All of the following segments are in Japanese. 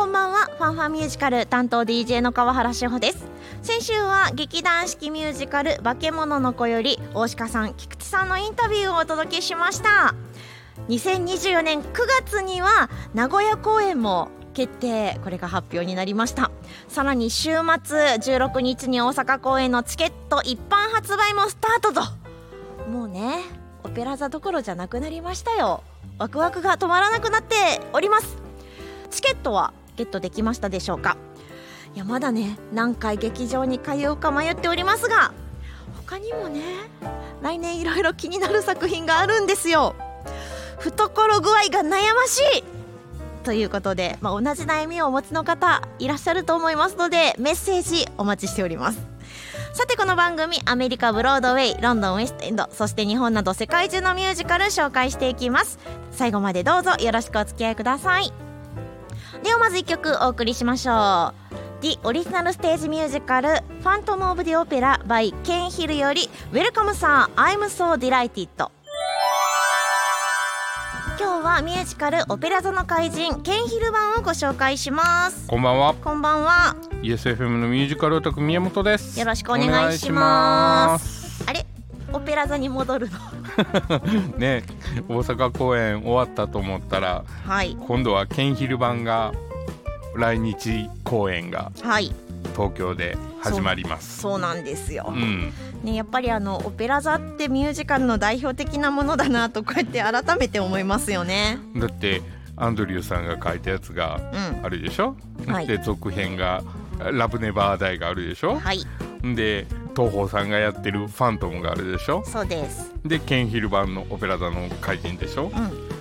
こんばんは。ファンファンミュージカル担当 DJ の川原志保です。先週は劇団四季ミュージカル化け物の子より大鹿さん菊池さんのインタビューをお届けしました。2024年9月には名古屋公演も決定。これが発表になりました。さらに週末16日に大阪公演のチケット一般発売もスタートと。もうねオペラ座どころじゃなくなりましたよ。ワクワクが止まらなくなっております。チケットはゲットできましたでしょうか？いやまだね何回劇場に通うか迷っておりますが他にもね来年いろいろ気になる作品があるんですよ。懐具合が悩ましい！ということで、まあ、同じ悩みをお持ちの方いらっしゃると思いますのでメッセージお待ちしております。さてこの番組アメリカブロードウェイロンドンウェストエンドそして日本など世界中のミュージカル紹介していきます。最後までどうぞよろしくお付き合いください。ではまず1曲お送りしましょう。The オリジナルステージミュージカル「ファントム・オブ・ディ・オペラ」by ケンヒルより「Welcome Sir I'm So Delighted」今日はミュージカル「オペラ座の怪人」ケンヒル版をご紹介します。こんばんは。こんばんは。ESFM のミュージカルオタク宮本です。よろしくお願いしますオペラ座に戻るの。ね大阪公演終わったと思ったらはい。今度はケンヒル版が来日公演がはい。東京で始まります。そうなんですよ、うん。ね、やっぱりあのオペラ座ってミュージカルの代表的なものだなとこうやって改めて思いますよね。だってアンドリューさんが書いたやつがうん。あるでしょ、はい。で続編が「ラブネバーダイ」があるでしょ？はい。で東宝さんがやってる「ファントム」があるでしょ？そうです。でケンヒル版の「オペラ座の怪人」でしょ？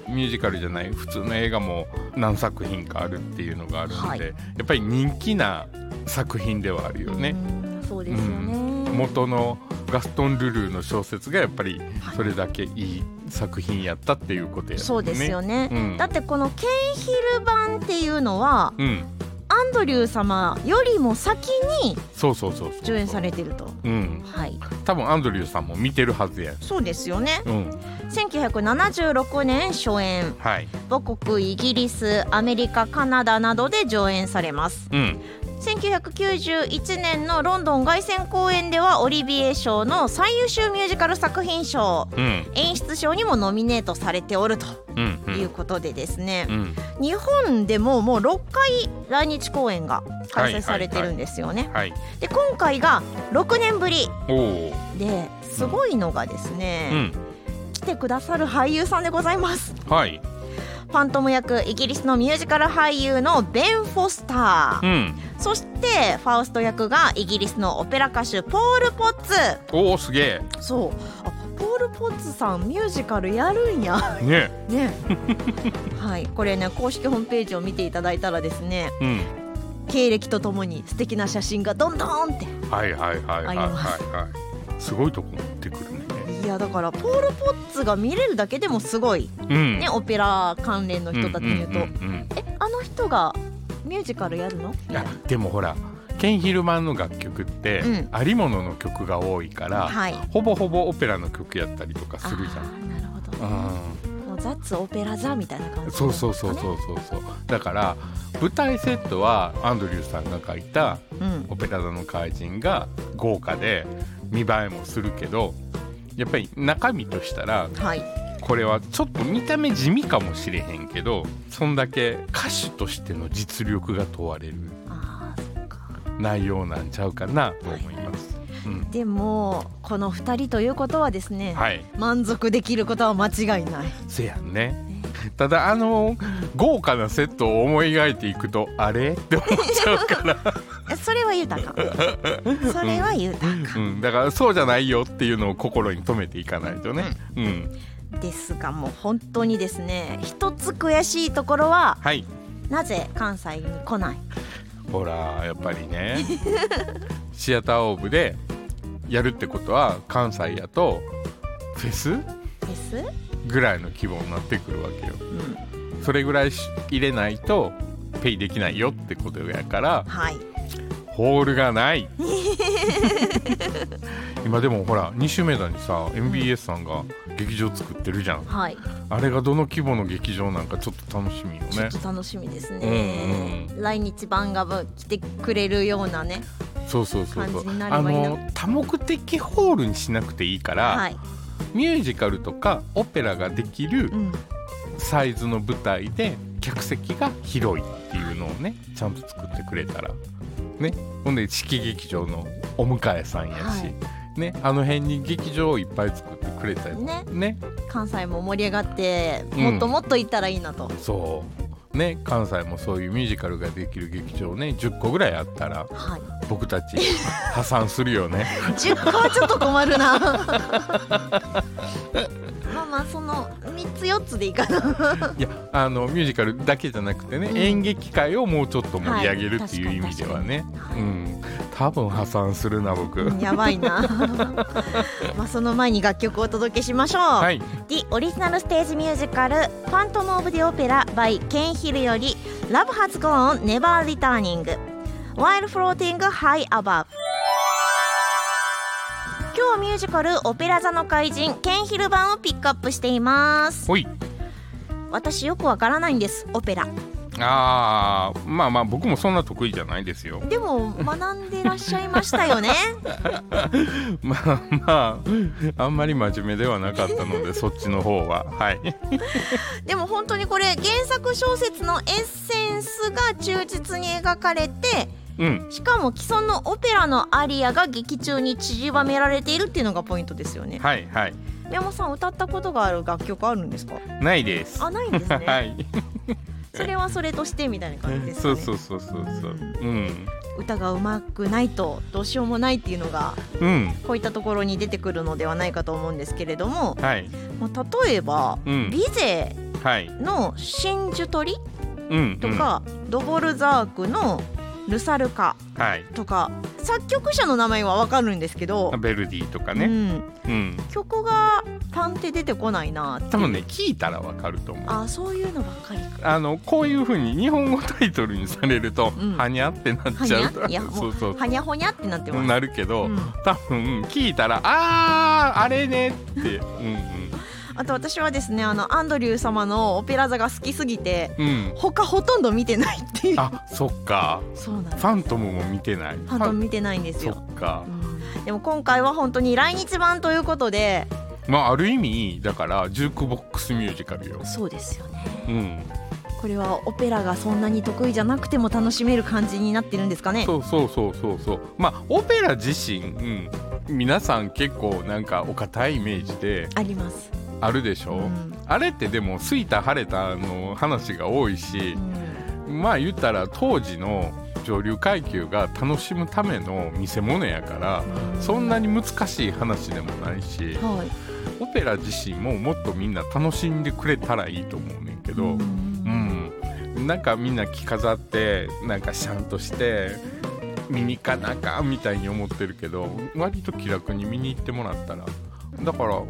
うん。ミュージカルじゃない普通の映画も何作品かあるっていうのがあるので、はい。やっぱり人気な作品ではあるよね。うんそうですよね、元のガストン・ルルーの小説がやっぱりそれだけい。い作品やったっていうことやね。そうですよね、うんだってこのケンヒル版っていうのはうん、アンドリュー様よりも先にそうそうそう。上演されてると。うん、はい。多分アンドリューさんも見てるはずや。そうですよね。うん、1976年初演。はい。母国イギリスアメリカカナダなどで上演されます。うん、1991年のロンドン凱旋公演ではオリビエ賞の最優秀ミュージカル作品賞うん、演出賞にもノミネートされておるとうん、う、いうんことでですね、うん、日本でももう6回来日公演が開催されてるんですよね。はい。で今回が6年ぶり。ですごいのがですうね、ん、来てくださる俳優さんでございます。はい。ファントム役イギリスのミュージカル俳優のベン・フォスター、うん。そしてファウスト役がイギリスのオペラ歌手ポール・ポッツおお、すげえ。そうあポール・ポッツさんミュージカルやるんやね。ね はいこれね公式ホームページを見ていただいたらですねうん。経歴とともに素敵な写真がどんどんってはいはいはいはいはいはい。すごいとこ持ってくるね。いやだからポール・ポッツが見れるだけでもすごい。うん。ねオペラ関連の人たちに言うと、んんんえあの人がミュージカルやるの？いやでもほらケンヒルマンの楽曲って、うん。ありものの曲が多いから、はい。ほぼほぼオペラの曲やったりとかするじあーなるほど、ゃん。もうザッツオペラ座みたいな感うん、じそうそうそうそうそうそう。だから舞台セットはアンドリューさんが書いたうん「オペラ座の怪人」が豪華で見栄えもするけどやっぱり中身としたらはい。これはちょっと見た目地味かもしれへんけどそんだけ歌手としての実力が問われる内容なんちゃうかなと思います。うん、でもこの2人ということはですね、はい、満足できることは間違いない。せやんね。ただあの豪華なセットを思い描いていくとあれ？って思っちゃうから、え それは豊か。それは豊か、うん、だからそうじゃないよっていうのを心に留めていかないとね。うん、ですがもう本当にですね一つ悔しいところははい。なぜ関西に来ない？ほらやっぱりね。シアターオーブでやるってことは関西やとフェス？です、ぐらいの規模になってくるわけよ。うん、それぐらいし入れないとペイできないよってことやからはい。ホールがない。今でもほら2週目だにさ MBS さんが劇場作ってるじゃん。はい。あれがどの規模の劇場なんかちょっと楽しみよちょっねと楽しみですね、う来日版が来てくれるようなねそうそうそうそう。あの多目的ホールにしなくていいから、はい、ミュージカルとかオペラができるうん、サイズの舞台で客席が広いっていうのをねちゃんと作ってくれたら。ね。ほんで式劇場のお迎えさんやし、はい。ね。あの辺に劇場をいっぱい作ってくれたりね。ね。関西も盛り上がってうん。もっともっと行ったらいいなと、そうね関西もそういうミュージカルができる劇場ね10個ぐらいあったらはい。僕たち破産するよね。10個はちょっと困るな。まあまあその3つ4つでいいかな。いやあのミュージカルだけじゃなくてね、うん。演劇界をもうちょっと盛り上げるっていうはい意味ではね、確かにうん。多分破産するな僕、うんやばいな。まあその前に楽曲をお届けしましょう、はい、The オリジナルステージミュージカル「ファントム・オブ・ディ・オペラ」by ケンヒルより「Love Has Gone Never Returning」While Floating High Above 今日はミュージカル「オペラ座の怪人」ケンヒル版をピックアップしています。私よくわからないんですオペラ。あーまあまあ僕もそんな得意じゃないですよ。でも学んでらっしゃいましたよね。まあまああんまり真面目ではなかったので そっちの方は。はい。でも本当にこれ原作小説のエッセンスが忠実に描かれてうん。しかも既存のオペラのアリアが劇中に散りばめられているっていうのがポイントですよね。はいはい。山本さん歌ったことがある楽曲あるんですか？ないです。あないんですね、はい。それはそれとしてみたいな感じですかね。そうそうそうそうそう。うん。歌が上手くないとどうしようもないっていうのがうん。こういったところに出てくるのではないかと思うんですけれども、はい。まあ、例えば、うん。ビゼはい。の真珠鳥うん。とか、ドボルザークのルサルカうんはい。とか作曲者の名前はわかるんですけど、ベルディとかね。うん、うん。曲がパンって出てこないな多分ね聞いたらわかると思う。あそういうのばっかりか。あのこういうふうに日本語タイトルにされると、うん。はにゃってなっちゃう。ゃ？いやもそううそう。はにゃほにゃってなってます。なるけど、うん。多分聞いたらあーあれねって。うんあと私はですねあのアンドリュー様のオペラ座が好きすぎてうん。うん他ほとんど見てないっていう。あそっか。そうなんファントムも見てない。ファントム見てないんですそよ、っか。うん。でも今回は本当に来日版ということでまあある意味だからジュークボックスミュージカルよ。そうですよね。うん。これはオペラがそんなに得意じゃなくても楽しめる感じになってるんですかね。そうそうそうそうそう。まあオペラ自身、うん、皆さん結構なんかお堅いイメージであります、あるでしょ、うん。あれってでもすいた晴れたの話が多いしう、ん。まあ言ったら当時の上流階級が楽しむための見せ物やからそんなに難しい話でもないしはい。オペラ自身ももっとみんな楽しんでくれたらいいと思うねんけど、うん、なんかみんな着飾ってなんかシャンとして見に行かなあかんみたいに思ってるけど割と気楽に見に行ってもらったら。だから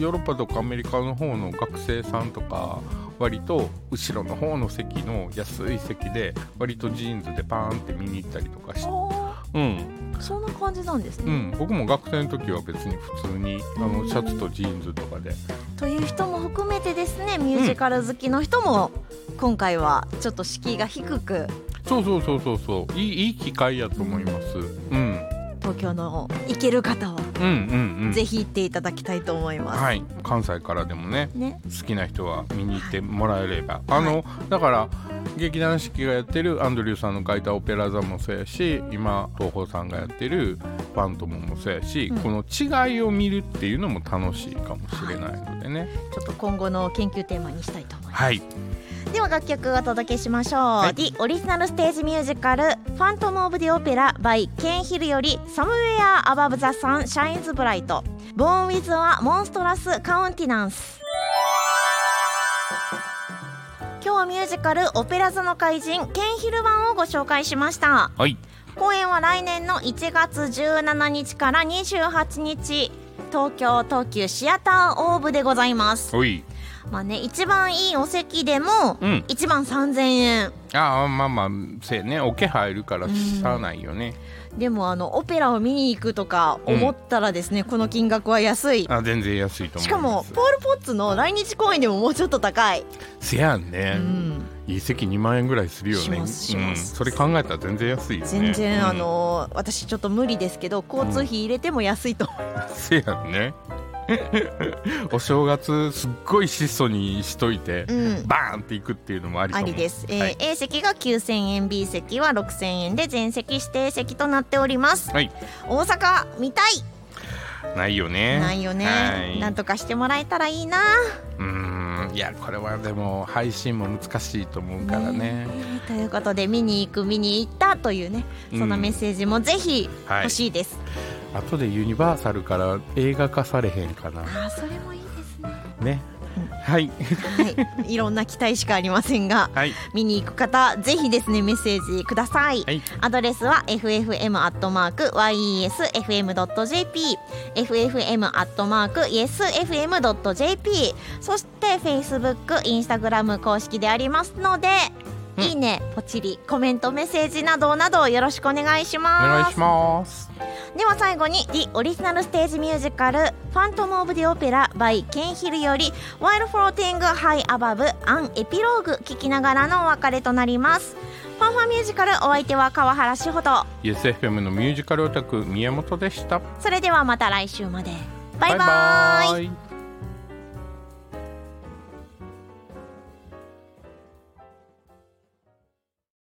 ヨーロッパとかアメリカの方の学生さんとか割と後ろの方の席の安い席で割とジーンズでパーンって見に行ったりとかして、あうん。ーそんな感じなんですね、うん、僕も学生の時は別に普通にあのシャツとジーンズとかで。という人も含めてですねミュージカル好きの人も今回はちょっと敷居が低く。そうそうそうそうそう。いいいい機会やと思います。うん東京の行ける方はうんうんうん。ぜひ行っていただきたいと思います。はい。関西からでもねね、好きな人は見に行ってもらえれば、あのだから劇団四季がやってるアンドリューさんの書いた「オペラ座」もそうやし今東宝さんがやってる「ファントム」もそうやし、うん。この違いを見るっていうのも楽しいかもしれないのでね。ちょっと今後の研究テーマにしたいと思います。はいでは楽曲をお届けしましょう。い。The オリジナルステージミュージカル「ファントム・オブ・ディ・オペラ」by ケンヒルより「Somewhere Above the Sun Shines Bright」「Born with a Monstrous Countenance」今日はミュージカル「オペラ座の怪人」ケンヒル版をご紹介しました。はい。公演は来年の1月17日から28日東京東急シアターオーブでございます。おいまあね一番いいお席でもうん。1万3000円。ああまあまあせやね。おけ入るからしゃあないよね、でもあのオペラを見に行くとか思ったらですね、この金額は安い。あ全然安いと思います。しかもポール・ポッツの来日公演でももうちょっと高い、せやんね、うん、いい席2万円ぐらいするよね。しますします。うん、それ考えたら全然安いよね。全然、うんあのー私ちょっと無理ですけど交通費入れても安いと思います、せやんね お正月すっごい質素にしといて、うん。バーンっていくっていうのもありありです、えーはい。A 席が9000円 B 席は6000円で全席指定席となっております。はい。大阪見たい。ないよね。ないよね、はい。なんとかしてもらえたらいいな。うーん。いやこれはでも配信も難しいと思うからね。え。ということで見に行く見に行ったというねそん。なメッセージもぜひはい。欲しいです、後でユニバーサルから映画化されへんかな。ああそれもいいですね。ね、はい。はい。いろんな期待しかありませんがはい。見に行く方ぜひですねメッセージください、はい。アドレスは ffm.yesfm.jp ffm.yesfm.jp そして Facebook、Instagram 公式でありますので、うん。いいね、ポチリ、コメント、メッセージなどなどよろしくお願いしおます。願いします。では最後に The オリジナルステージミュージカル「ファントム・オブ・ディ・オペラ」by ケンヒルより「While Floating High Above」アンエピローグ聞きながらのお別れとなります。ファンファンミュージカルお相手は川原志穂と。YesFM のミュージカルオタク宮本でした。それではまた来週まで。バイバイ。バイバイ